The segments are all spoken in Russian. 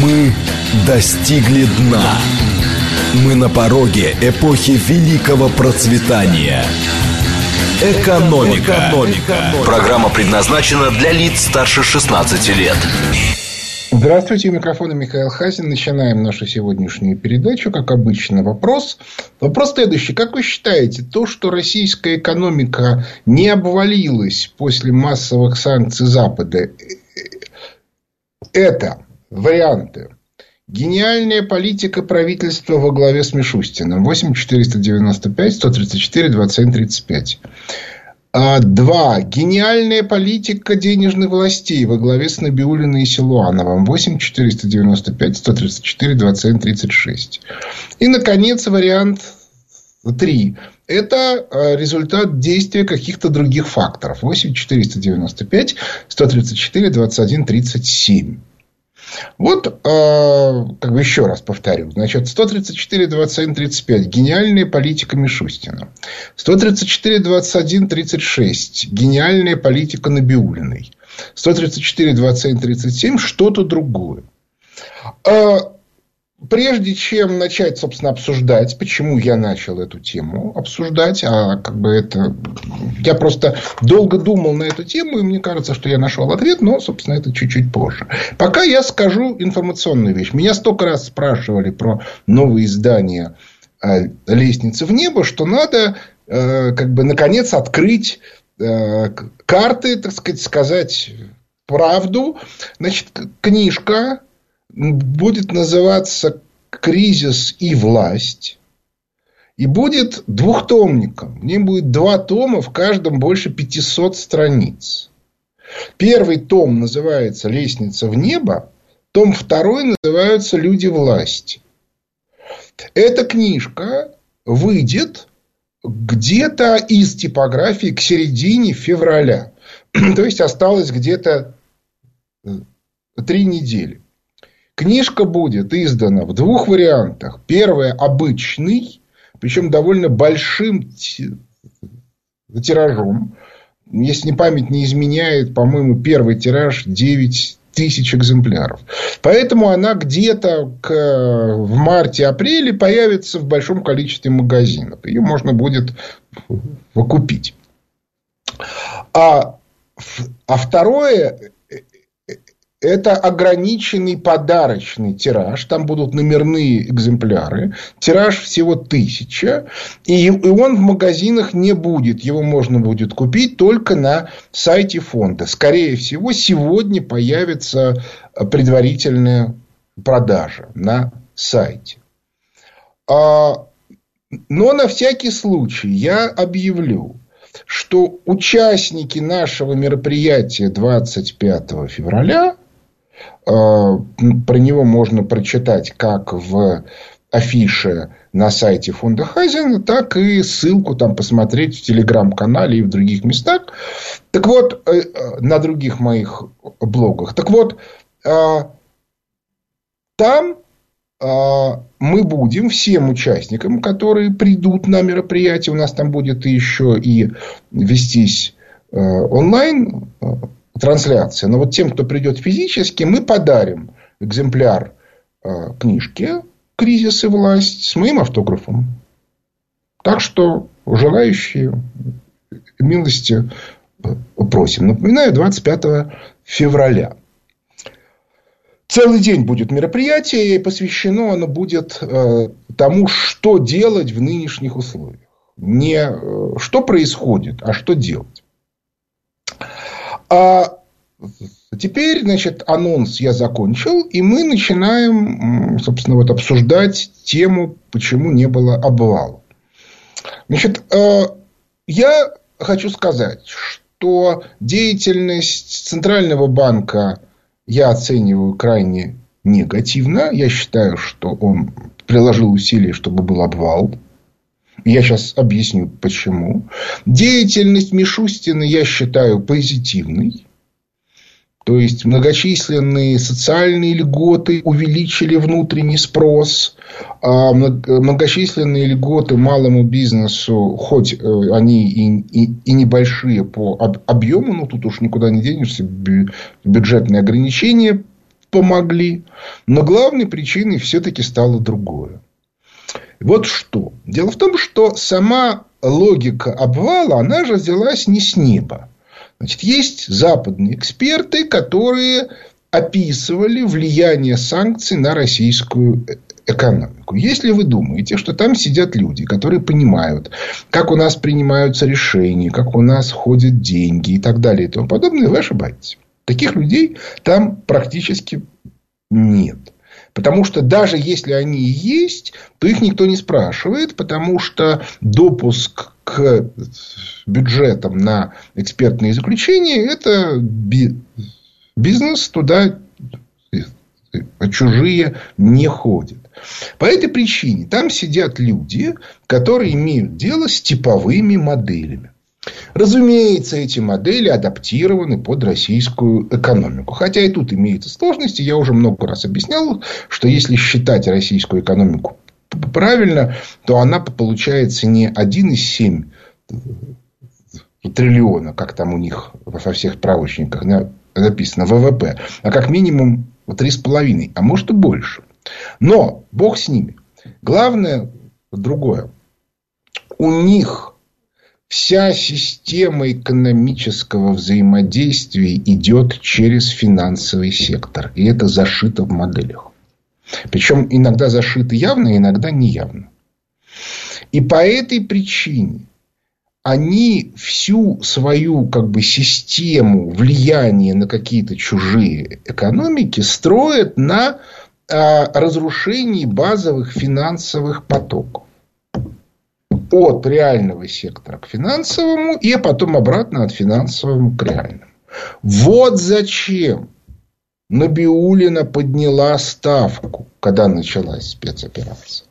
Мы достигли дна. Мы на пороге эпохи великого процветания. Экономика. Экономика. Программа предназначена для лиц старше 16 лет. Здравствуйте, у микрофона Михаил Хазин. Начинаем нашу сегодняшнюю передачу. Как обычно, вопрос. Вопрос следующий. Как вы считаете, то, что российская экономика не обвалилась после массовых санкций Запада, это варианты. Гениальная политика правительства во главе с Мишустиным. 8 495 134 27 35. Два. Гениальная политика денежных властей во главе с Набиулиной и Силуановым. 8 495 134 27 36. И, наконец, вариант три. Это а, результат действия каких-то других факторов. 8 495 134 21 37. Вот, э, как бы еще раз повторю. Значит, 134, 21, 35. Гениальная политика Мишустина. 134, 21, 36. Гениальная политика Набиулиной. 134, 27, 37. Что-то другое. Э, Прежде чем начать, собственно, обсуждать, почему я начал эту тему обсуждать, а как бы это... Я просто долго думал на эту тему, и мне кажется, что я нашел ответ, но, собственно, это чуть-чуть позже. Пока я скажу информационную вещь. Меня столько раз спрашивали про новые издания э, «Лестницы в небо», что надо, э, как бы, наконец, открыть э, карты, так сказать, сказать правду. Значит, книжка будет называться «Кризис и власть». И будет двухтомником. В нем будет два тома, в каждом больше 500 страниц. Первый том называется «Лестница в небо», том второй называется «Люди власти». Эта книжка выйдет где-то из типографии к середине февраля. То есть, осталось где-то три недели. Книжка будет издана в двух вариантах. Первый обычный, причем довольно большим тиражом. Если не память не изменяет, по-моему, первый тираж 9 тысяч экземпляров. Поэтому она где-то к, в марте-апреле появится в большом количестве магазинов. Ее можно будет купить. А, а второе это ограниченный подарочный тираж. Там будут номерные экземпляры. Тираж всего тысяча. И он в магазинах не будет. Его можно будет купить только на сайте фонда. Скорее всего, сегодня появится предварительная продажа на сайте. А, но на всякий случай я объявлю, что участники нашего мероприятия 25 февраля Э, про него можно прочитать как в афише на сайте фонда Хазина, так и ссылку там посмотреть в телеграм-канале и в других местах. Так вот, э, э, на других моих блогах. Так вот, там мы будем всем участникам, которые придут на мероприятие, у нас там будет еще и вестись онлайн трансляция. Но вот тем, кто придет физически, мы подарим экземпляр э, книжки «Кризис и власть» с моим автографом. Так что желающие милости э, просим. Напоминаю, 25 февраля. Целый день будет мероприятие, и посвящено оно будет э, тому, что делать в нынешних условиях. Не э, что происходит, а что делать. А теперь, значит, анонс я закончил, и мы начинаем, собственно, вот обсуждать тему, почему не было обвала. Значит, э, я хочу сказать, что деятельность Центрального банка я оцениваю крайне негативно. Я считаю, что он приложил усилия, чтобы был обвал. Я сейчас объясню, почему. Деятельность Мишустина я считаю позитивной. То есть, многочисленные социальные льготы увеличили внутренний спрос. А многочисленные льготы малому бизнесу, хоть э, они и, и, и небольшие по объему, но тут уж никуда не денешься, бюджетные ограничения помогли. Но главной причиной все-таки стало другое. Вот что. Дело в том, что сама логика обвала, она же взялась не с неба. Значит, есть западные эксперты, которые описывали влияние санкций на российскую экономику. Если вы думаете, что там сидят люди, которые понимают, как у нас принимаются решения, как у нас ходят деньги и так далее и тому подобное, вы ошибаетесь. Таких людей там практически нет. Потому что даже если они есть, то их никто не спрашивает, потому что допуск к бюджетам на экспертные заключения – это бизнес, туда чужие не ходят. По этой причине там сидят люди, которые имеют дело с типовыми моделями. Разумеется, эти модели адаптированы под российскую экономику. Хотя и тут имеются сложности. Я уже много раз объяснял, что если считать российскую экономику правильно, то она получается не 1,7 триллиона, как там у них во всех справочниках написано, ВВП, а как минимум 3,5, а может и больше. Но Бог с ними. Главное другое. У них вся система экономического взаимодействия идет через финансовый сектор. И это зашито в моделях. Причем иногда зашито явно, иногда неявно. И по этой причине они всю свою как бы, систему влияния на какие-то чужие экономики строят на а, разрушении базовых финансовых потоков. От реального сектора к финансовому и потом обратно от финансового к реальному. Вот зачем Набиулина подняла ставку, когда началась спецоперация.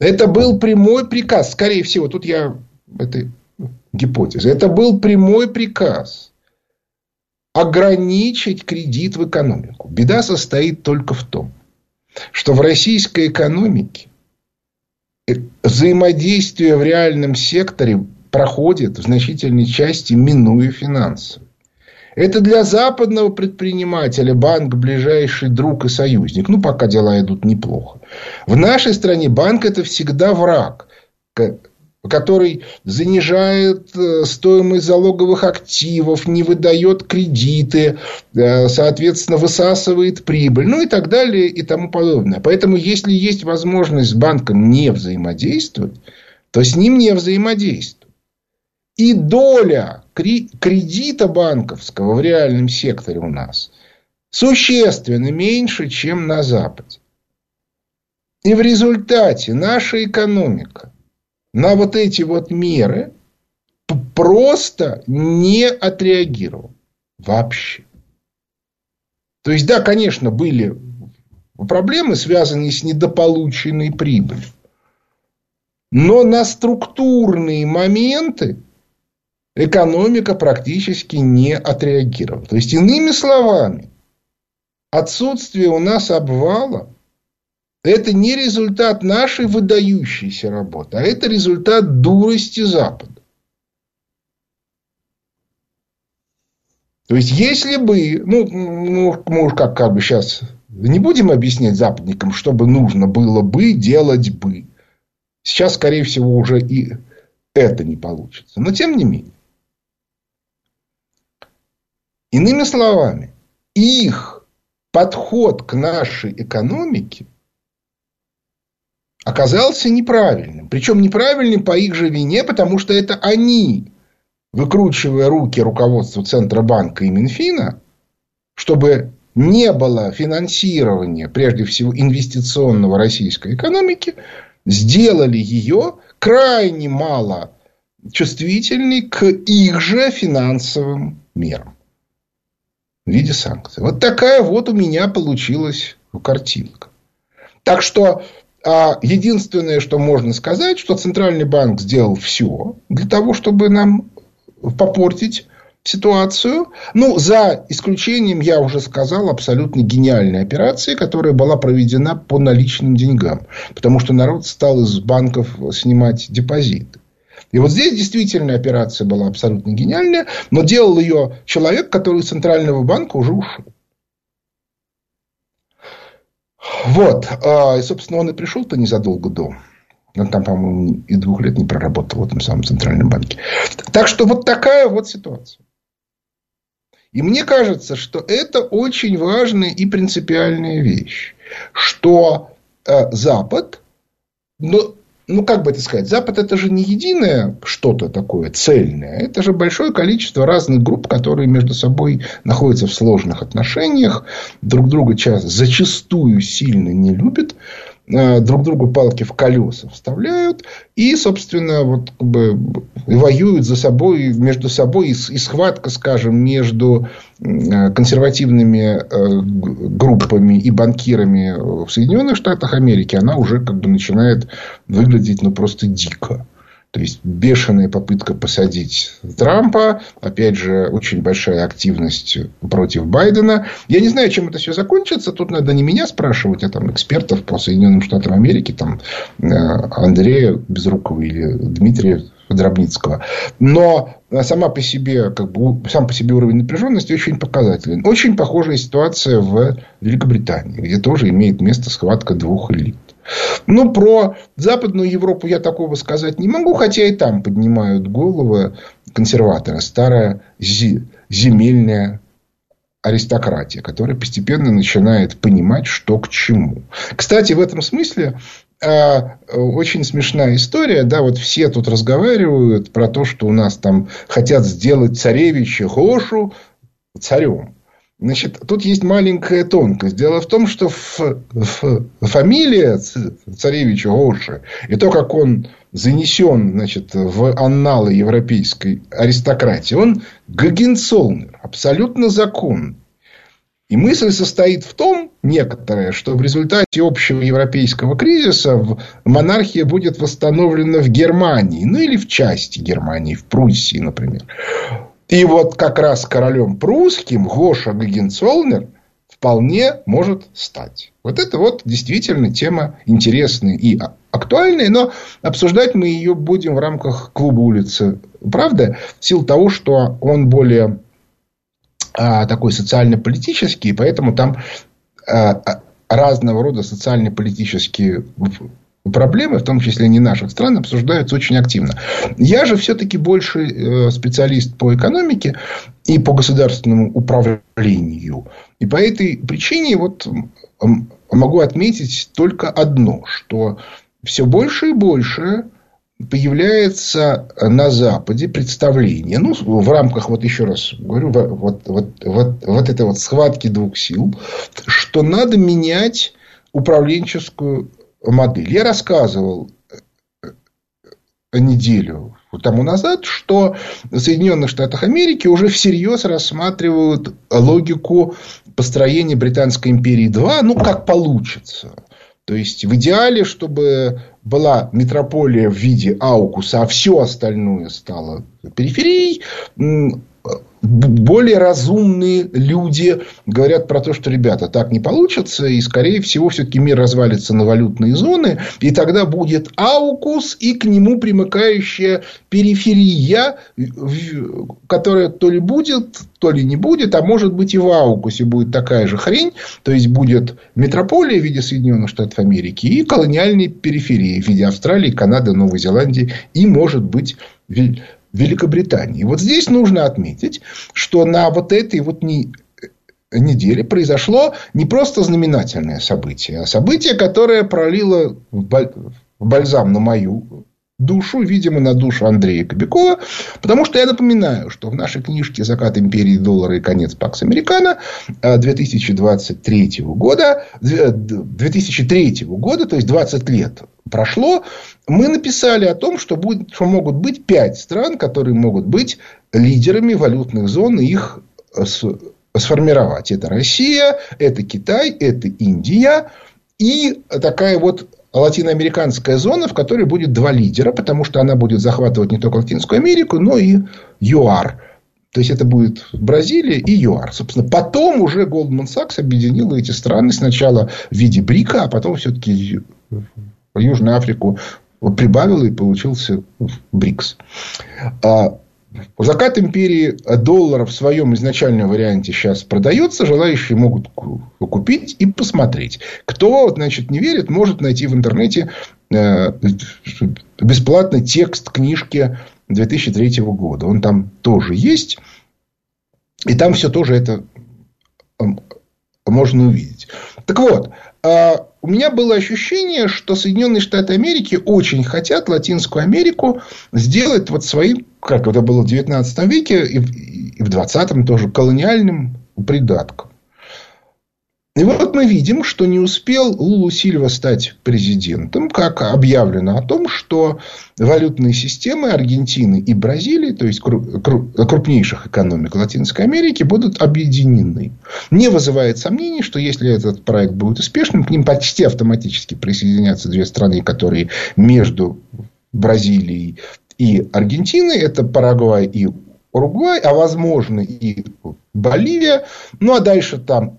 Это был прямой приказ. Скорее всего, тут я этой гипотезы. Это был прямой приказ ограничить кредит в экономику. Беда состоит только в том, что в российской экономике взаимодействие в реальном секторе проходит в значительной части минуя финансы. Это для западного предпринимателя банк ближайший друг и союзник. Ну, пока дела идут неплохо. В нашей стране банк это всегда враг который занижает э, стоимость залоговых активов, не выдает кредиты, э, соответственно, высасывает прибыль, ну и так далее и тому подобное. Поэтому, если есть возможность с банком не взаимодействовать, то с ним не взаимодействуют. И доля кредита банковского в реальном секторе у нас существенно меньше, чем на Западе. И в результате наша экономика на вот эти вот меры просто не отреагировал. Вообще. То есть, да, конечно, были проблемы, связанные с недополученной прибылью. Но на структурные моменты экономика практически не отреагировала. То есть, иными словами, отсутствие у нас обвала это не результат нашей выдающейся работы, а это результат дурости Запада. То есть, если бы, ну, ну мы уж как, как бы сейчас не будем объяснять западникам, что бы нужно было бы делать бы. Сейчас, скорее всего, уже и это не получится. Но тем не менее. Иными словами, их подход к нашей экономике – оказался неправильным. Причем неправильным по их же вине, потому что это они, выкручивая руки руководству Центробанка и Минфина, чтобы не было финансирования, прежде всего, инвестиционного российской экономики, сделали ее крайне мало чувствительной к их же финансовым мерам в виде санкций. Вот такая вот у меня получилась картинка. Так что а единственное, что можно сказать, что Центральный банк сделал все для того, чтобы нам попортить ситуацию. Ну, за исключением, я уже сказал, абсолютно гениальной операции, которая была проведена по наличным деньгам. Потому что народ стал из банков снимать депозиты. И вот здесь действительно операция была абсолютно гениальная, но делал ее человек, который из Центрального банка уже ушел. Вот. И, собственно, он и пришел-то незадолго до. Он там, по-моему, и двух лет не проработал в этом самом центральном банке. Так что вот такая вот ситуация. И мне кажется, что это очень важная и принципиальная вещь, что э, Запад, ну, ну, как бы это сказать, Запад это же не единое что-то такое цельное, это же большое количество разных групп, которые между собой находятся в сложных отношениях, друг друга часто, зачастую сильно не любят, друг другу палки в колеса вставляют и, собственно, вот как бы воюют за собой, между собой. И, и схватка, скажем, между э, консервативными э, группами и банкирами в Соединенных Штатах Америки, она уже как бы начинает выглядеть ну, просто дико. То есть бешеная попытка посадить Трампа, опять же, очень большая активность против Байдена. Я не знаю, чем это все закончится. Тут надо не меня спрашивать, а там экспертов по Соединенным Штатам Америки, там э, Андрея Безрукова или Дмитрия Дробницкого. Но сама по себе, как бы, сам по себе уровень напряженности очень показателен. Очень похожая ситуация в Великобритании, где тоже имеет место схватка двух элит. Ну, про Западную Европу я такого сказать не могу, хотя и там поднимают головы консерваторы. Старая земельная аристократия, которая постепенно начинает понимать, что к чему. Кстати, в этом смысле а, очень смешная история, да, вот все тут разговаривают про то, что у нас там хотят сделать царевича Гошу царем. Значит, тут есть маленькая тонкость. Дело в том, что в, в, фамилия царевича Гоши и то, как он занесен значит, в анналы европейской аристократии, он Гагенцолнер, абсолютно закон. И мысль состоит в том, некоторая, что в результате общего европейского кризиса монархия будет восстановлена в Германии, ну или в части Германии, в Пруссии, например. И вот как раз королем прусским Гоша Гагенцолнер вполне может стать. Вот это вот действительно тема интересная и актуальная, но обсуждать мы ее будем в рамках клуба улицы. Правда, в силу того, что он более а, такой социально-политический, поэтому там а, разного рода социально-политические проблемы, в том числе не наших стран, обсуждаются очень активно. Я же все-таки больше э, специалист по экономике и по государственному управлению. И по этой причине вот могу отметить только одно, что все больше и больше появляется на Западе представление, ну, в рамках, вот еще раз говорю, вот, вот, вот, вот этой вот схватки двух сил, что надо менять управленческую модель. Я рассказывал э, неделю тому назад, что в Соединенных Штатах Америки уже всерьез рассматривают логику построения Британской империи 2, ну, как получится. То есть, в идеале, чтобы была метрополия в виде аукуса, а все остальное стало периферией, более разумные люди говорят про то, что, ребята, так не получится, и, скорее всего, все-таки мир развалится на валютные зоны, и тогда будет аукус и к нему примыкающая периферия, которая то ли будет, то ли не будет, а может быть и в аукусе будет такая же хрень, то есть будет метрополия в виде Соединенных Штатов Америки и колониальные периферии в виде Австралии, Канады, Новой Зеландии и, может быть, Великобритании. Вот здесь нужно отметить, что на вот этой вот не, неделе произошло не просто знаменательное событие, а событие, которое пролило бальзам на мою душу, видимо, на душу Андрея Кобякова, потому что я напоминаю, что в нашей книжке «Закат империи. Доллара и конец. Пакс. Американо» 2023 года, 2003 года, то есть 20 лет прошло, мы написали о том, что, будет, что могут быть пять стран, которые могут быть лидерами валютных зон и их сформировать. Это Россия, это Китай, это Индия и такая вот латиноамериканская зона, в которой будет два лидера, потому что она будет захватывать не только Латинскую Америку, но и ЮАР. То есть, это будет Бразилия и ЮАР. Собственно, потом уже Goldman Sachs объединила эти страны сначала в виде БРИКа, а потом все-таки Южную Африку прибавила и получился БРИКС. Закат империи доллара в своем изначальном варианте сейчас продается. Желающие могут купить и посмотреть. Кто значит, не верит, может найти в интернете э, бесплатный текст книжки 2003 года. Он там тоже есть. И там все тоже это можно увидеть. Так вот, а, у меня было ощущение, что Соединенные Штаты Америки очень хотят Латинскую Америку сделать вот своим, как это было в 19 веке и в 20 тоже, колониальным придатком. И вот мы видим, что не успел Лулу Сильва стать президентом, как объявлено о том, что валютные системы Аргентины и Бразилии, то есть крупнейших экономик Латинской Америки, будут объединены. Не вызывает сомнений, что если этот проект будет успешным, к ним почти автоматически присоединятся две страны, которые между Бразилией и Аргентиной. Это Парагвай и Уругвай, а возможно и Боливия. Ну, а дальше там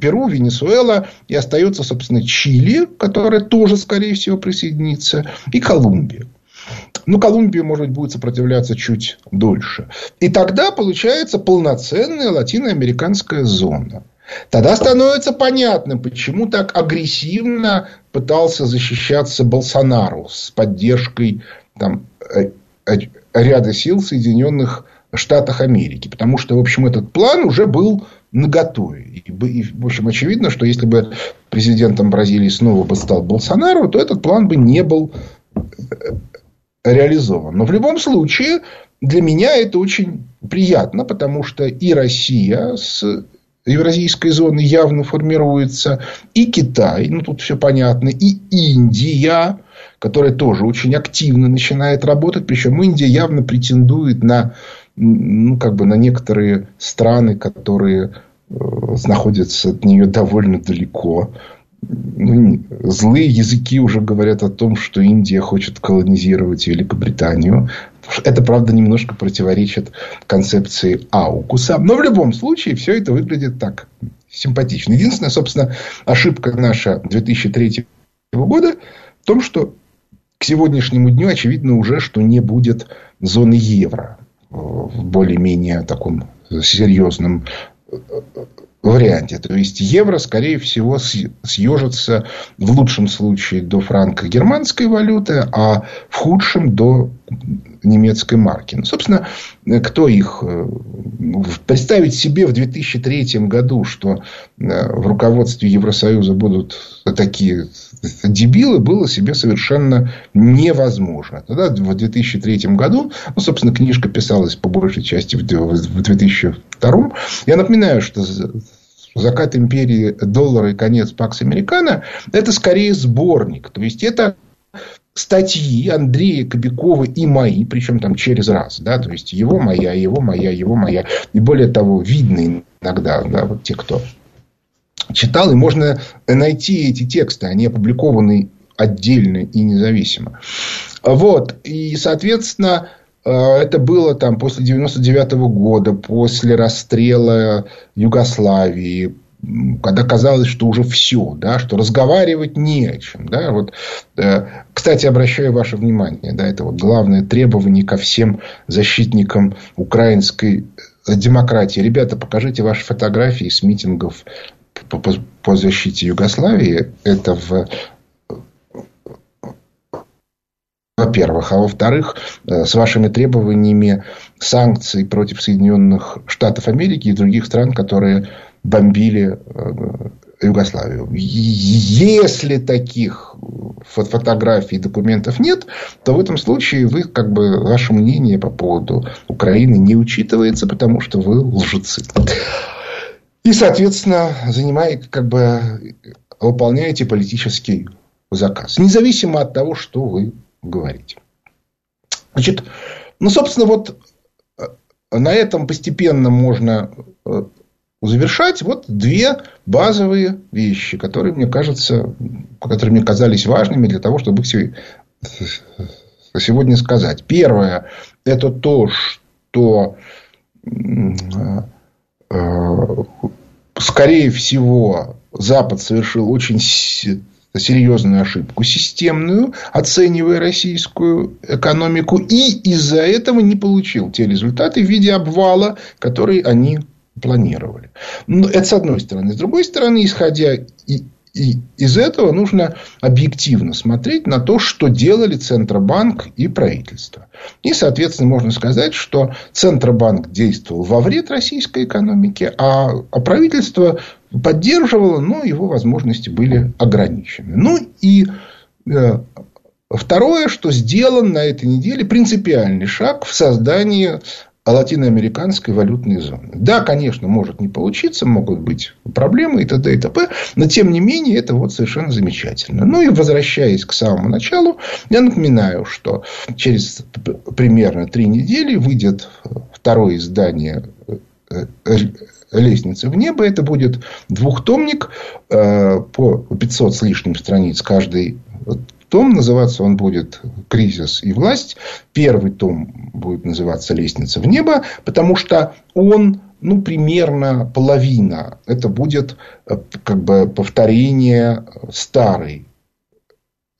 Перу, Венесуэла, и остается, собственно, Чили, которая тоже, скорее всего, присоединится, и Колумбия. Ну, Колумбия, может быть, будет сопротивляться чуть дольше. И тогда получается полноценная латиноамериканская зона. Тогда становится понятным, почему так агрессивно пытался защищаться Болсонару с поддержкой там, э, э, ряда сил Соединенных Штатах Америки. Потому что, в общем, этот план уже был наготове. И, и, в общем, очевидно, что если бы президентом Бразилии снова бы стал Болсонару, то этот план бы не был э, реализован. Но в любом случае, для меня это очень приятно, потому что и Россия с евразийской зоны явно формируется, и Китай, ну тут все понятно, и Индия, которая тоже очень активно начинает работать, причем Индия явно претендует на ну, как бы на некоторые страны, которые э, находятся от нее довольно далеко. Ну, злые языки уже говорят о том, что Индия хочет колонизировать Великобританию. Это, правда, немножко противоречит концепции Аукуса. Но в любом случае все это выглядит так симпатично. Единственная, собственно, ошибка наша 2003 года в том, что к сегодняшнему дню очевидно уже, что не будет зоны евро в более-менее таком серьезном э, варианте. То есть евро, скорее всего, съежится в лучшем случае до франко-германской валюты, а в худшем до немецкой марки. Ну, собственно, кто их... Э, представить себе в 2003 году, что э, в руководстве Евросоюза будут такие дебилы, было себе совершенно невозможно. Тогда, в 2003 году, ну, собственно, книжка писалась по большей части в 2002. Я напоминаю, что закат империи доллара и конец Пакс Американо – это скорее сборник. То есть, это статьи Андрея Кобякова и мои, причем там через раз, да, то есть его моя, его моя, его моя, и более того, видно иногда, да, вот те, кто читал, и можно найти эти тексты, они опубликованы отдельно и независимо. Вот, и, соответственно, э, это было там после 99 года, после расстрела Югославии, когда казалось, что уже все, да, что разговаривать не о чем. Да, вот, э, кстати, обращаю ваше внимание, да, это вот главное требование ко всем защитникам украинской демократии. Ребята, покажите ваши фотографии с митингов по, по, по защите Югославии. Это в во-первых. А во-вторых, э, с вашими требованиями санкций против Соединенных Штатов Америки и других стран, которые бомбили э, Югославию. Если таких фотографий и документов нет, то в этом случае вы, как бы, ваше мнение по поводу Украины не учитывается, потому что вы лжецы. И, соответственно, занимаете, как бы, выполняете политический заказ. Независимо от того, что вы говорите. Значит, ну, собственно, вот э, на этом постепенно можно э, завершать вот две базовые вещи, которые мне кажется, которые мне казались важными для того, чтобы их сегодня сказать. Первое – это то, что э, скорее всего Запад совершил очень серьезную ошибку системную, оценивая российскую экономику, и из-за этого не получил те результаты в виде обвала, который они планировали. Но это с одной стороны. С другой стороны, исходя и из этого нужно объективно смотреть на то, что делали Центробанк и правительство. И, соответственно, можно сказать, что Центробанк действовал во вред российской экономике, а, а правительство поддерживало, но его возможности были ограничены. Ну и э, второе, что сделан на этой неделе принципиальный шаг в создании латиноамериканской валютной зоны. Да, конечно, может не получиться, могут быть проблемы и т.д. и т.п., но тем не менее это вот совершенно замечательно. Ну и возвращаясь к самому началу, я напоминаю, что через примерно три недели выйдет второе издание э, лестницы в небо. Это будет двухтомник э, по 500 с лишним страниц каждый том. Называться он будет «Кризис и власть». Первый том будет называться «Лестница в небо», потому что он ну, примерно половина. Это будет э, как бы повторение старой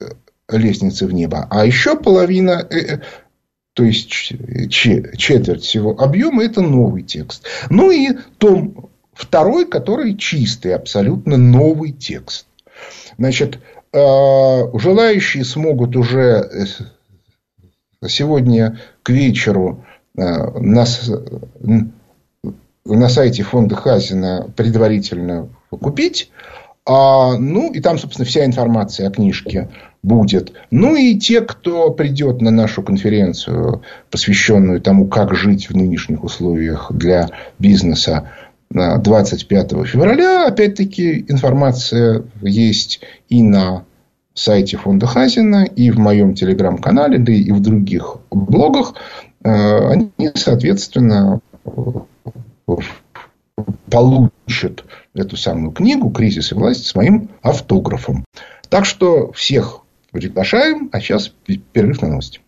э, лестницы в небо. А еще половина, э, то есть четверть всего объема, это новый текст. Ну и том второй, который чистый, абсолютно новый текст. Значит, а, желающие смогут уже э, сегодня к вечеру э, на сайте фонда Хазина предварительно купить. А, ну, и там, собственно, вся информация о книжке будет. Ну, и те, кто придет на нашу конференцию, посвященную тому, как жить в нынешних условиях для бизнеса, 25 февраля. Опять-таки, информация есть и на сайте фонда Хазина, и в моем телеграм-канале, да и в других блогах. Э, они, соответственно, получат эту самую книгу «Кризис и власть» с моим автографом. Так что всех приглашаем, а сейчас перерыв на новости.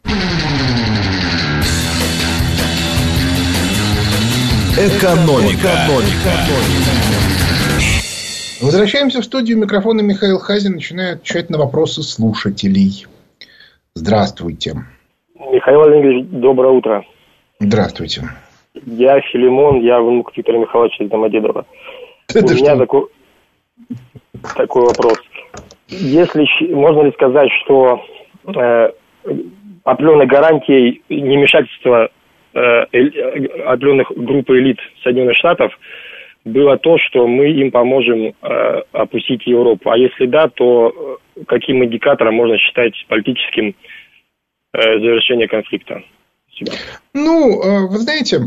Экономика. Экономика. Возвращаемся в студию. Микрофона Михаил Хазин начинает отвечать на вопросы слушателей. Здравствуйте. Михаил Владимирович, доброе утро. Здравствуйте. Я Филимон, я внук Виктора Михайловича из Домодедова. Это У меня такой, такой вопрос. Если можно ли сказать, что э, определенной гарантией немешательства Э, определенных групп элит Соединенных Штатов было то, что мы им поможем э, опустить Европу. А если да, то э, каким индикатором можно считать политическим э, завершение конфликта? Ну, вы знаете,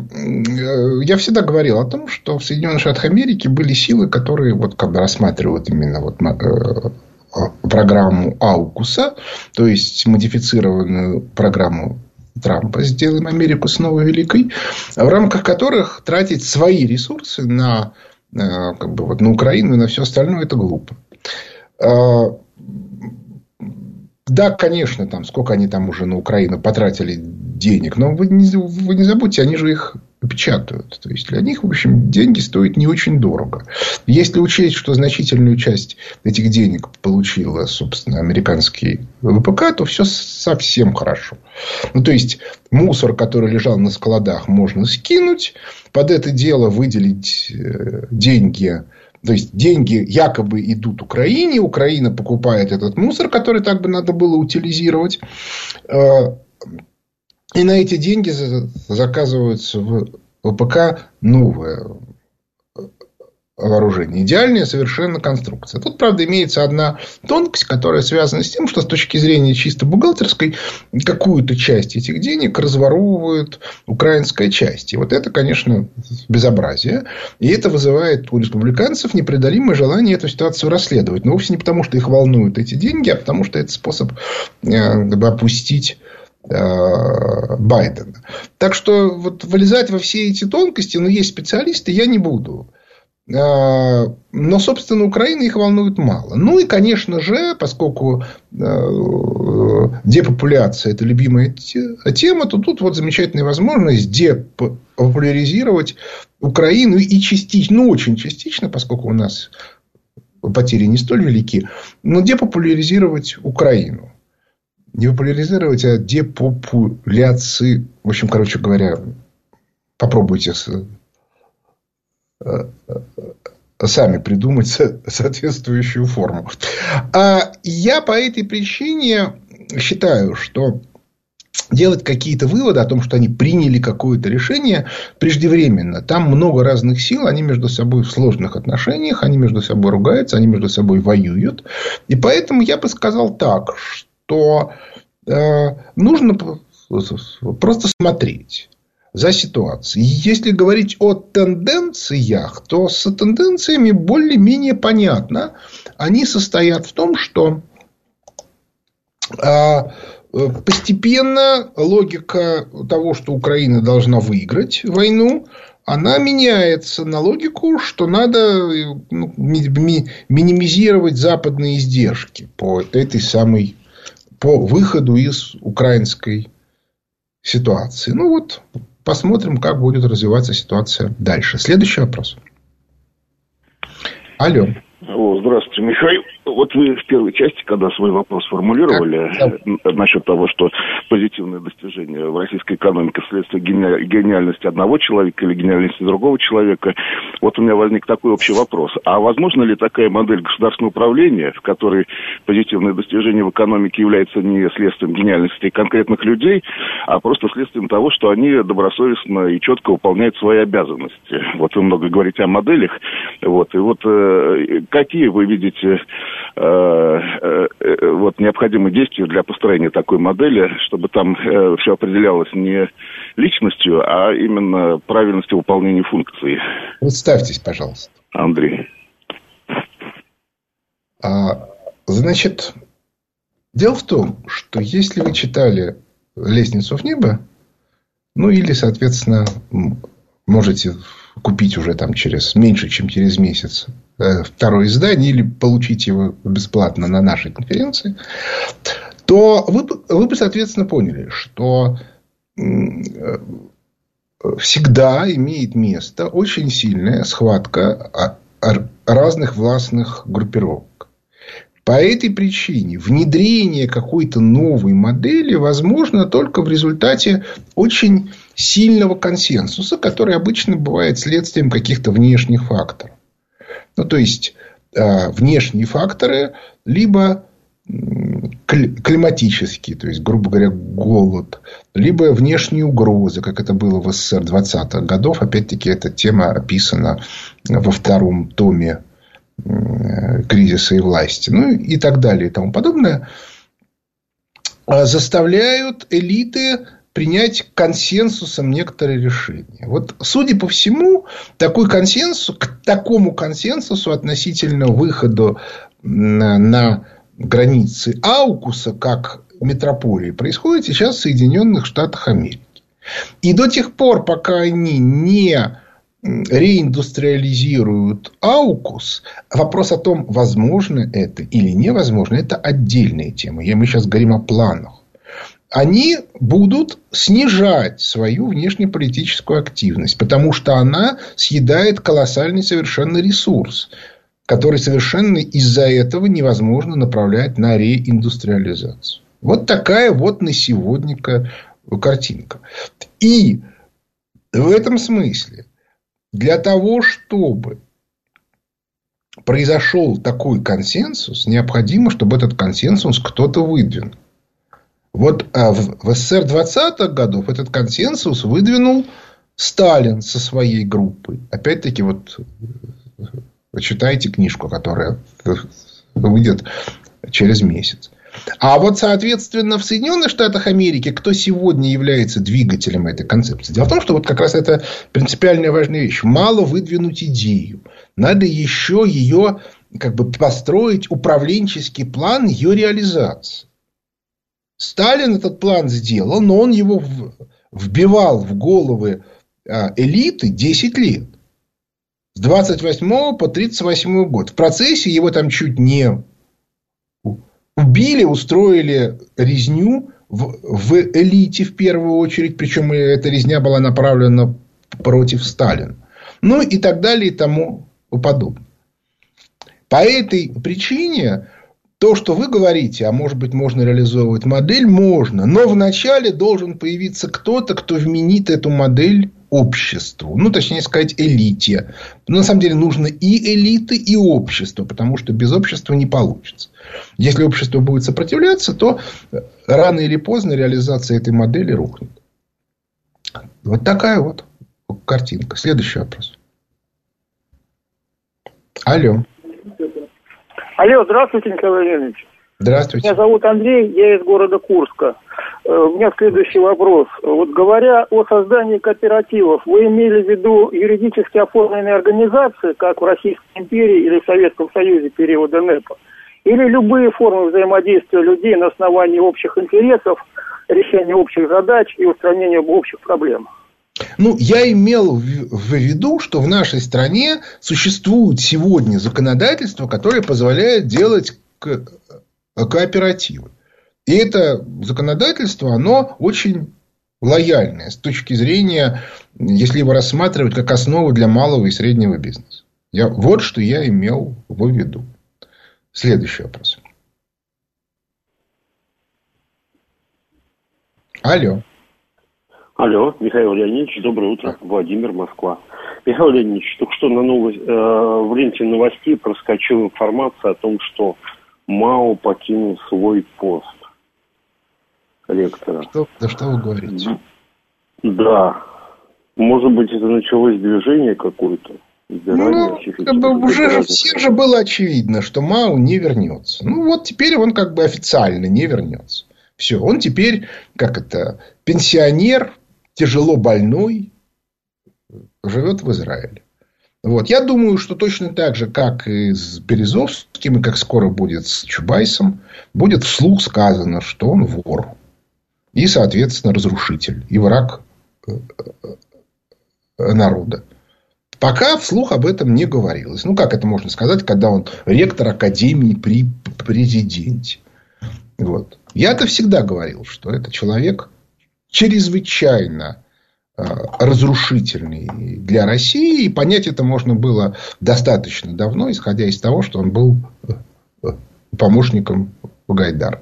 я всегда говорил о том, что в Соединенных Штатах Америки были силы, которые вот как бы рассматривают именно вот программу Аукуса, то есть модифицированную программу Трампа «Сделаем Америку снова великой», в рамках которых тратить свои ресурсы на, э, как бы, вот, на Украину и на все остальное – это глупо. А, да, конечно, там, сколько они там уже на Украину потратили денег, но вы не, вы не забудьте, они же их печатают. То есть, для них, в общем, деньги стоят не очень дорого. Если учесть, что значительную часть этих денег получила, собственно, американский ВПК, то все совсем хорошо. Ну, то есть, мусор, который лежал на складах, можно скинуть. Под это дело выделить э, деньги то есть деньги якобы идут Украине, Украина покупает этот мусор, который так бы надо было утилизировать. Э, и на эти деньги заказываются в ВПК новое вооружение. Идеальная совершенно конструкция. Тут, правда, имеется одна тонкость, которая связана с тем, что с точки зрения чисто бухгалтерской какую-то часть этих денег разворовывают украинская часть. И вот это, конечно, безобразие. И это вызывает у республиканцев непреодолимое желание эту ситуацию расследовать. Но вовсе не потому, что их волнуют эти деньги, а потому, что это способ э, как опустить Э, Байдена. Так что вот вылезать во все эти тонкости, но есть специалисты, я не буду. Э, но, собственно, Украина их волнует мало. Ну и, конечно же, поскольку э, депопуляция – это любимая тема, то тут вот замечательная возможность депопуляризировать Украину и частично, ну, очень частично, поскольку у нас потери не столь велики, но депопуляризировать Украину. Не популяризировать, а депопуляции. В общем, короче говоря, попробуйте э, сами придумать соответствующую форму. А я по этой причине считаю, что делать какие-то выводы о том, что они приняли какое-то решение преждевременно. Там много разных сил, они между собой в сложных отношениях, они между собой ругаются, они между собой воюют. И поэтому я бы сказал так, что э, нужно просто смотреть за ситуацией. Если говорить о тенденциях, то с тенденциями более-менее понятно. Они состоят в том, что а, постепенно логика того, что Украина должна выиграть войну, она меняется на логику, что надо ну, минимизировать западные издержки по этой самой по выходу из украинской ситуации. Ну вот посмотрим, как будет развиваться ситуация дальше. Следующий вопрос. Алло. О, здравствуйте, Михаил. Вот вы в первой части, когда свой вопрос формулировали как? насчет того, что позитивные достижения в российской экономике вследствие гениальности одного человека или гениальности другого человека, вот у меня возник такой общий вопрос. А возможно ли такая модель государственного управления, в которой позитивные достижения в экономике являются не следствием гениальности конкретных людей, а просто следствием того, что они добросовестно и четко выполняют свои обязанности? Вот вы много говорите о моделях, вот, и вот э, какие вы видите вот, необходимые действия для построения такой модели, чтобы там все определялось не личностью, а именно правильностью выполнения функций. Представьтесь, пожалуйста. Андрей. А, значит, дело в том, что если вы читали «Лестницу в небо», ну или, соответственно, можете купить уже там через меньше, чем через месяц э, второе издание или получить его бесплатно на нашей конференции, то вы, вы бы, соответственно, поняли, что э, всегда имеет место очень сильная схватка разных властных группировок. По этой причине внедрение какой-то новой модели возможно только в результате очень сильного консенсуса, который обычно бывает следствием каких-то внешних факторов. Ну, то есть, э, внешние факторы либо климатические, то есть, грубо говоря, голод, либо внешние угрозы, как это было в СССР 20-х годов. Опять-таки, эта тема описана во втором томе кризиса и власти, ну и так далее и тому подобное, а заставляют элиты принять консенсусом некоторые решения. Вот, судя по всему, такой консенсус, к такому консенсусу относительно выхода на, на границы Аукуса, как метрополии, происходит сейчас в Соединенных Штатах Америки. И до тех пор, пока они не реиндустриализируют Аукус, вопрос о том, возможно это или невозможно, это отдельная тема. Я, мы сейчас говорим о планах. Они будут снижать свою внешнеполитическую активность, потому что она съедает колоссальный совершенно ресурс, который совершенно из-за этого невозможно направлять на реиндустриализацию. Вот такая вот на сегодня картинка. И в этом смысле для того, чтобы произошел такой консенсус, необходимо, чтобы этот консенсус кто-то выдвинул. Вот а в, в СССР 20-х годов этот консенсус выдвинул Сталин со своей группой. Опять-таки, вот читайте книжку, которая выйдет через месяц. А вот, соответственно, в Соединенных Штатах Америки кто сегодня является двигателем этой концепции? Дело в том, что вот как раз это принципиальная важная вещь. Мало выдвинуть идею. Надо еще ее как бы построить управленческий план ее реализации. Сталин этот план сделал, но он его вбивал в головы а, элиты 10 лет. С 28 по 38 год. В процессе его там чуть не убили, устроили резню в, в элите в первую очередь, причем эта резня была направлена против Сталина. Ну и так далее и тому подобное. По этой причине то, что вы говорите, а может быть, можно реализовывать модель, можно. Но вначале должен появиться кто-то, кто вменит эту модель обществу. Ну, точнее сказать, элите. Но на самом деле нужно и элиты, и общество, потому что без общества не получится. Если общество будет сопротивляться, то рано или поздно реализация этой модели рухнет. Вот такая вот картинка. Следующий вопрос. Алло. Алло, здравствуйте, Николай Леонидович. Здравствуйте. Меня зовут Андрей, я из города Курска. Э, у меня следующий вопрос. Вот говоря о создании кооперативов, вы имели в виду юридически оформленные организации, как в Российской империи или в Советском Союзе периода НЭПа? Или любые формы взаимодействия людей на основании общих интересов, решения общих задач и устранения общих проблем? Ну, я имел в виду, что в нашей стране существует сегодня законодательство, которое позволяет делать кооперативы. И это законодательство, оно очень лояльное с точки зрения, если его рассматривать как основу для малого и среднего бизнеса. Я, вот что я имел в виду. Следующий вопрос. Алло. Алло, Михаил Леонидович, доброе утро. Владимир, Москва. Михаил Леонидович, только что на новость, э, в ленте новостей проскочила информация о том, что Мао покинул свой пост ректора. Что, да что вы говорите? Да. Может быть, это началось движение какое-то? Ну, как бы уже всем же было очевидно, что Мао не вернется. Ну, вот теперь он как бы официально не вернется. Все, он теперь, как это, пенсионер, тяжело больной, живет в Израиле. Вот. Я думаю, что точно так же, как и с Березовским, и как скоро будет с Чубайсом, будет вслух сказано, что он вор. И, соответственно, разрушитель. И враг э, э, народа. Пока вслух об этом не говорилось. Ну, как это можно сказать, когда он ректор академии при президенте. Вот. Я-то всегда говорил, что это человек чрезвычайно Э, разрушительный для России. И понять это можно было достаточно давно, исходя из того, что он был э, помощником Гайдара.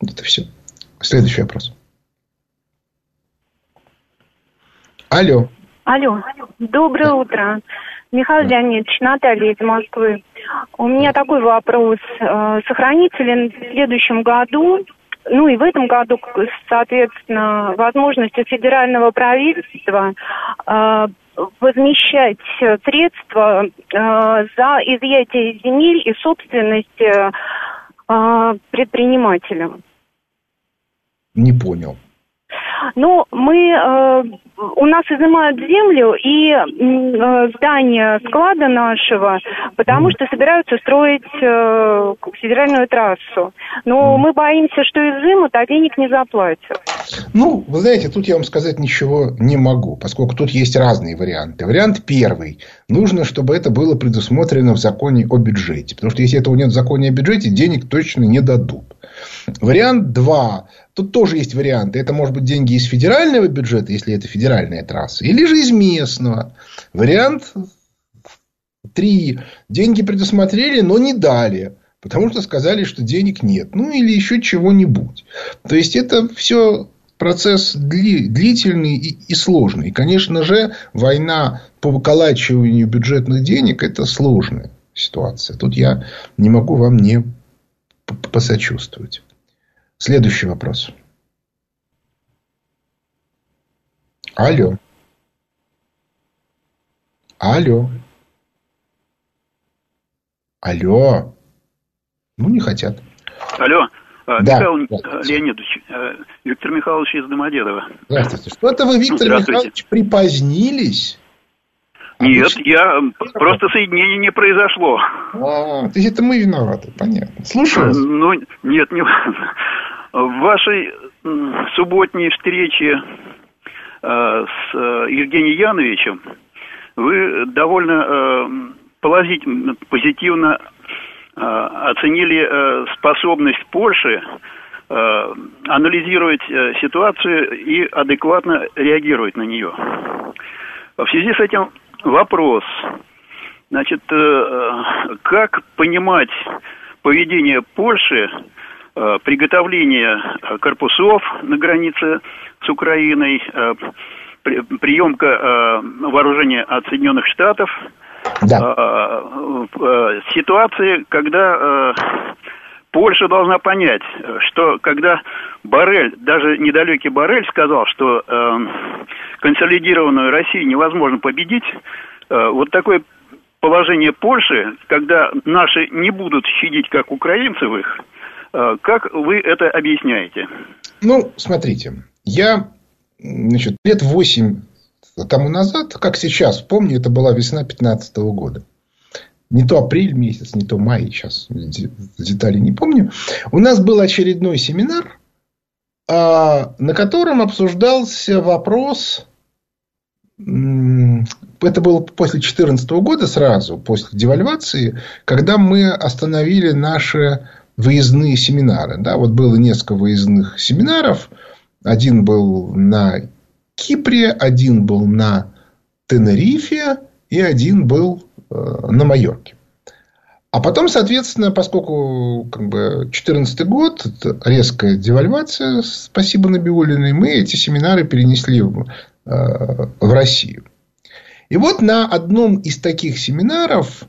Это все. Следующий вопрос. Алло. Алло. Доброе утро. Михаил Леонидович, Наталья из Москвы. У меня такой вопрос. Э, сохранится ли в следующем году ну и в этом году, соответственно, возможности федерального правительства э, возмещать средства э, за изъятие земель и собственности э, предпринимателям. Не понял. Ну, мы, э, у нас изымают землю и э, здание склада нашего, потому что собираются строить э, федеральную трассу. Но мы боимся, что изымут, а денег не заплатят. Ну, вы знаете, тут я вам сказать ничего не могу, поскольку тут есть разные варианты. Вариант первый. Нужно, чтобы это было предусмотрено в законе о бюджете. Потому что если этого нет в законе о бюджете, денег точно не дадут. Вариант два. Тут тоже есть варианты. Это может быть деньги из федерального бюджета, если это федеральная трасса, или же из местного. Вариант три. Деньги предусмотрели, но не дали. Потому что сказали, что денег нет. Ну, или еще чего-нибудь. То есть, это все процесс длительный и сложный. И, конечно же, война по выколачиванию бюджетных денег – это сложная ситуация. Тут я не могу вам не посочувствовать. Следующий вопрос. Алло. Алло. Алло. Ну, не хотят. Алло. А, да, Михаил Леонидович, э, Виктор Михайлович из Домодедова. Здравствуйте. Что-то вы, Виктор Михайлович, припозднились. Нет, я просто соединение не произошло. А, то есть это мы виноваты, понятно. Слушаю. Ну, нет, не В вашей субботней встрече э, с э, Евгением Яновичем вы довольно э, положительно, позитивно оценили способность Польши анализировать ситуацию и адекватно реагировать на нее. В связи с этим вопрос. Значит, как понимать поведение Польши, приготовление корпусов на границе с Украиной, приемка вооружения от Соединенных Штатов – да. Э, ситуации, когда э, Польша должна понять, что когда Барель, даже недалекий Барель сказал, что э, консолидированную Россию невозможно победить, вот такое положение Польши, когда наши не будут щадить как украинцев их, как вы это объясняете? Ну, смотрите, я значит, лет восемь тому назад, как сейчас, помню, это была весна 2015 года. Не то апрель месяц, не то май, сейчас детали не помню. У нас был очередной семинар, а, на котором обсуждался вопрос, это было после 2014 года сразу, после девальвации, когда мы остановили наши выездные семинары. Да, вот было несколько выездных семинаров. Один был на Кипре, один был на Тенерифе и один был э, на Майорке. А потом, соответственно, поскольку как бы 2014 год, резкая девальвация, спасибо Набиулиной, мы эти семинары перенесли в, э, в Россию. И вот на одном из таких семинаров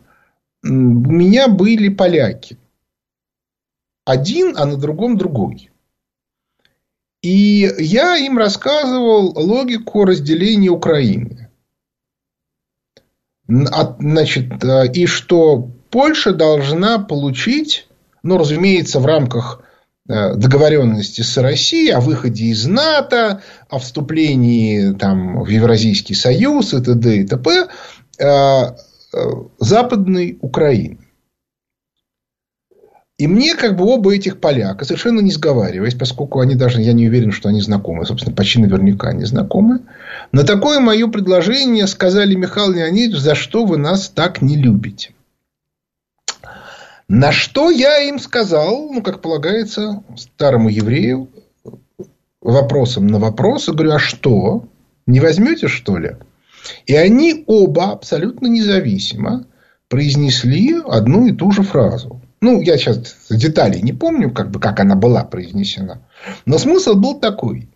у меня были поляки. Один, а на другом другой. И я им рассказывал логику разделения Украины. Значит, э, и что Польша должна получить, ну, разумеется, в рамках э, договоренности с Россией о выходе из НАТО, о вступлении там, в Евразийский союз и т.д. и т.п. Э, Западной Украины. И мне как бы оба этих поляка, совершенно не сговариваясь, поскольку они даже, я не уверен, что они знакомы, собственно, почти наверняка не знакомы, на такое мое предложение сказали, Михаил Леонидович, за что вы нас так не любите? На что я им сказал, ну, как полагается, старому еврею, вопросом на вопрос, и говорю, а что? Не возьмете, что ли? И они оба абсолютно независимо произнесли одну и ту же фразу. Ну, я сейчас деталей не помню, как, бы, как она была произнесена. Но смысл был такой,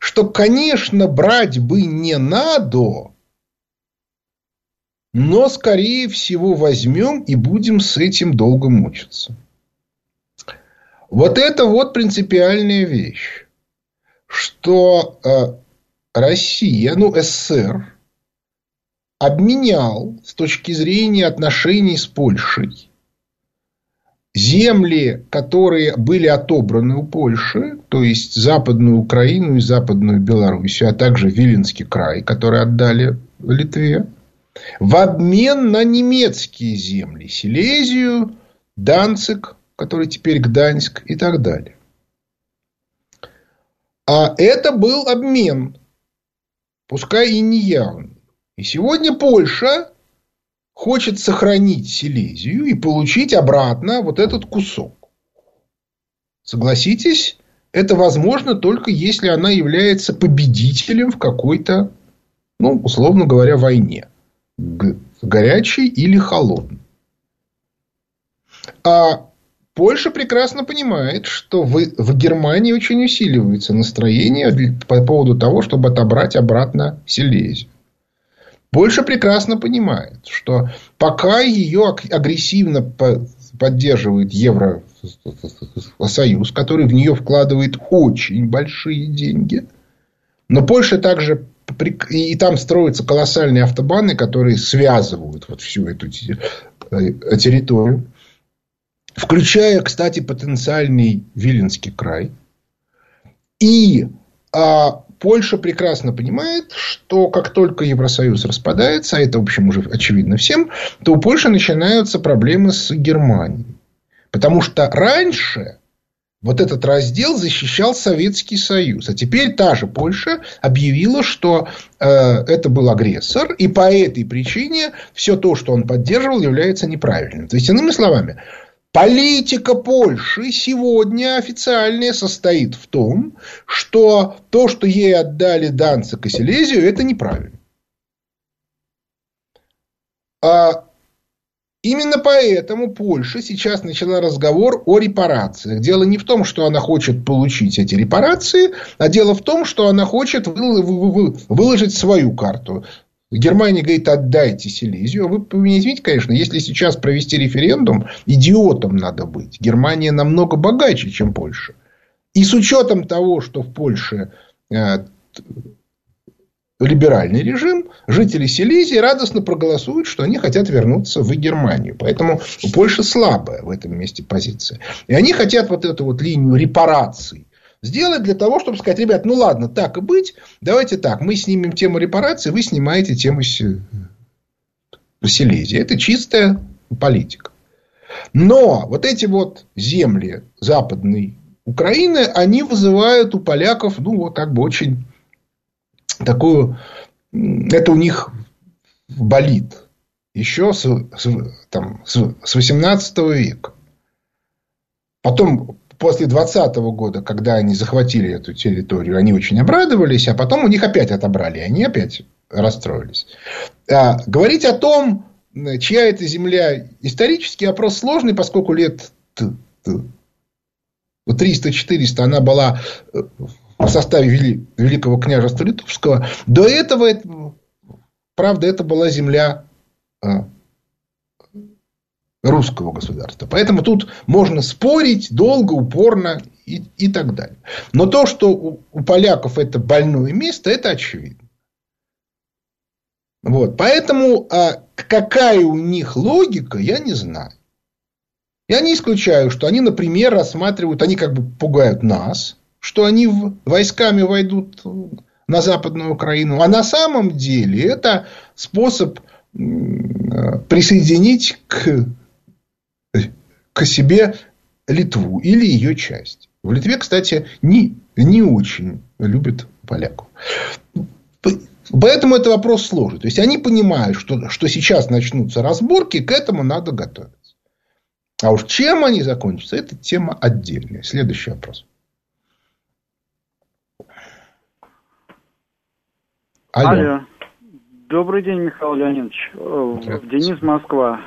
что, конечно, брать бы не надо, но, скорее всего, возьмем и будем с этим долго мучиться. Вот это вот принципиальная вещь, что э, Россия, ну, СССР, обменял с точки зрения отношений с Польшей земли, которые были отобраны у Польши, то есть Западную Украину и Западную Белоруссию, а также Виленский край, который отдали Литве, в обмен на немецкие земли, Силезию, Данцик, который теперь Гданьск и так далее. А это был обмен, пускай и неявный. И сегодня Польша хочет сохранить Силезию и получить обратно вот этот кусок. Согласитесь, это возможно только если она является победителем в какой-то, ну, условно говоря, войне. Горячей или холодной. А Польша прекрасно понимает, что в, в Германии очень усиливается настроение по поводу того, чтобы отобрать обратно Силезию. Польша прекрасно понимает, что пока ее агрессивно поддерживает Евросоюз, который в нее вкладывает очень большие деньги, но Польша также и там строятся колоссальные автобаны, которые связывают вот всю эту э, территорию, включая, кстати, потенциальный Виленский край. И а, Польша прекрасно понимает, что как только Евросоюз распадается, а это, в общем, уже очевидно всем, то у Польши начинаются проблемы с Германией. Потому что раньше вот этот раздел защищал Советский Союз. А теперь та же Польша объявила, что э, это был агрессор, и по этой причине все то, что он поддерживал, является неправильным. То есть, иными словами, Политика Польши сегодня официальная состоит в том, что то, что ей отдали Данцик и Силезию, это неправильно. А Именно поэтому Польша сейчас начала разговор о репарациях. Дело не в том, что она хочет получить эти репарации, а дело в том, что она хочет выложить свою карту. Германия говорит, отдайте Силезию. Вы меня извините, конечно, если сейчас провести референдум, идиотом надо быть. Германия намного богаче, чем Польша. И с учетом того, что в Польше э, либеральный режим, жители Силезии радостно проголосуют, что они хотят вернуться в Германию. Поэтому у Польши слабая в этом месте позиция. И они хотят вот эту вот линию репараций сделать для того, чтобы сказать, ребят, ну ладно, так и быть, давайте так, мы снимем тему репарации, вы снимаете тему Силезии. Это чистая политика. Но вот эти вот земли западной Украины, они вызывают у поляков, ну, вот как бы очень такую... Это у них болит. Еще с, с, там, с, с 18 века. Потом после 20 года, когда они захватили эту территорию, они очень обрадовались, а потом у них опять отобрали, и они опять расстроились. А, говорить о том, чья это земля, исторический вопрос сложный, поскольку лет 300-400 она была э, в составе Великого княжества Литовского. До этого, правда, это была земля а, русского государства. Поэтому тут можно спорить долго, упорно и, и так далее. Но то, что у, у поляков это больное место, это очевидно. Вот. Поэтому а, какая у них логика, я не знаю. Я не исключаю, что они, например, рассматривают, они как бы пугают нас, что они войсками войдут на Западную Украину. А на самом деле это способ присоединить к к себе Литву или ее часть. В Литве, кстати, не, не очень любят поляков. Поэтому это вопрос сложный. То есть, они понимают, что, что сейчас начнутся разборки, к этому надо готовиться. А уж чем они закончатся, это тема отдельная. Следующий вопрос. Алло. Алло. Добрый день, Михаил Леонидович. Денис Москва.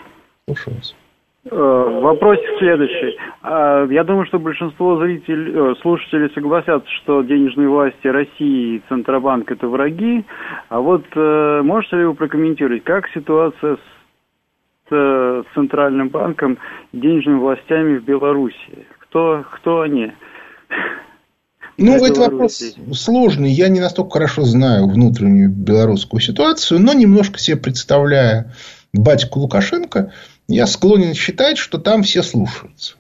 Слушаю вас. Э, вопросик следующий. А, я думаю, что большинство зрителей, э, слушателей согласятся, что денежные власти России и Центробанк – это враги. А вот э, можете ли вы прокомментировать, как ситуация с Центральным банком и денежными властями в Беларуси? Кто, кто они? Ну, это вопрос сложный. Я не настолько хорошо знаю внутреннюю белорусскую ситуацию, но немножко себе представляя батьку Лукашенко – я склонен считать, что там все слушаются.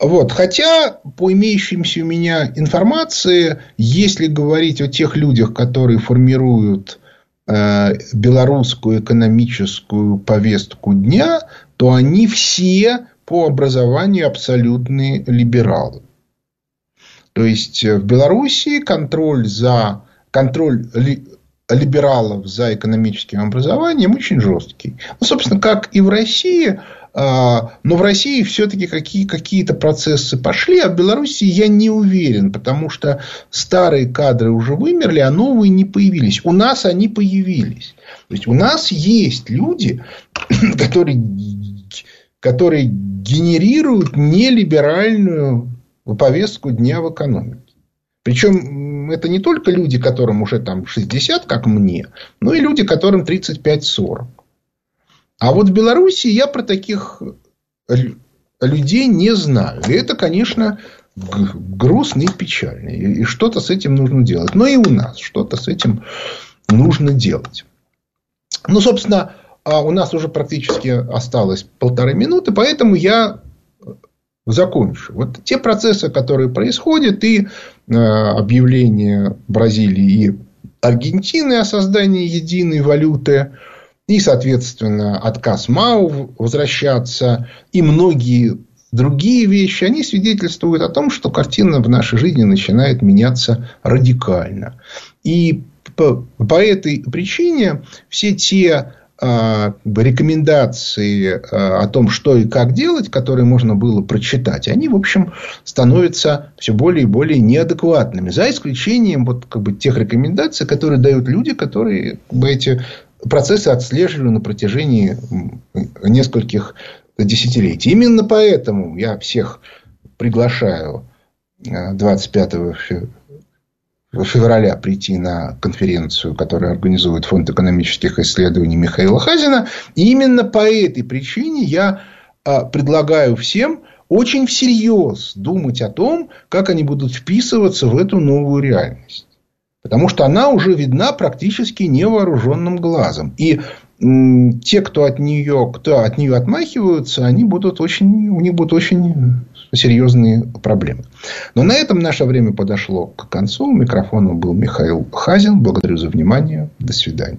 Вот. Хотя, по имеющимся у меня информации, если говорить о тех людях, которые формируют э, белорусскую экономическую повестку дня, то они все по образованию абсолютные либералы. То есть, в Белоруссии контроль за контроль либералов за экономическим образованием очень жесткий. Ну, собственно, как и в России, а, но в России все-таки какие, какие-то процессы пошли, а в Беларуси я не уверен, потому что старые кадры уже вымерли, а новые не появились. У нас они появились. То есть, у нас есть люди, которые, которые генерируют нелиберальную повестку дня в экономике. Причем это не только люди, которым уже там 60, как мне, но и люди, которым 35-40. А вот в Беларуси я про таких людей не знаю. И это, конечно, грустно и печально. И что-то с этим нужно делать. Но и у нас что-то с этим нужно делать. Ну, собственно, а у нас уже практически осталось полторы минуты, поэтому я закончу. Вот те процессы, которые происходят, и э, объявление Бразилии и Аргентины о создании единой валюты, и, соответственно, отказ МАУ возвращаться, и многие другие вещи, они свидетельствуют о том, что картина в нашей жизни начинает меняться радикально. И по, по этой причине все те рекомендации а, о том, что и как делать, которые можно было прочитать, они, в общем, становятся все более и более неадекватными. За исключением вот, как бы, тех рекомендаций, которые дают люди, которые как бы, эти процессы отслеживали на протяжении нескольких десятилетий. Именно поэтому я всех приглашаю 25 февраля прийти на конференцию, которую организует Фонд экономических исследований Михаила Хазина. И именно по этой причине я а, предлагаю всем очень всерьез думать о том, как они будут вписываться в эту новую реальность. Потому что она уже видна практически невооруженным глазом. И те, кто от нее, кто от нее отмахиваются, они будут очень, у них будут очень серьезные проблемы. Но на этом наше время подошло к концу. У микрофона был Михаил Хазин. Благодарю за внимание. До свидания.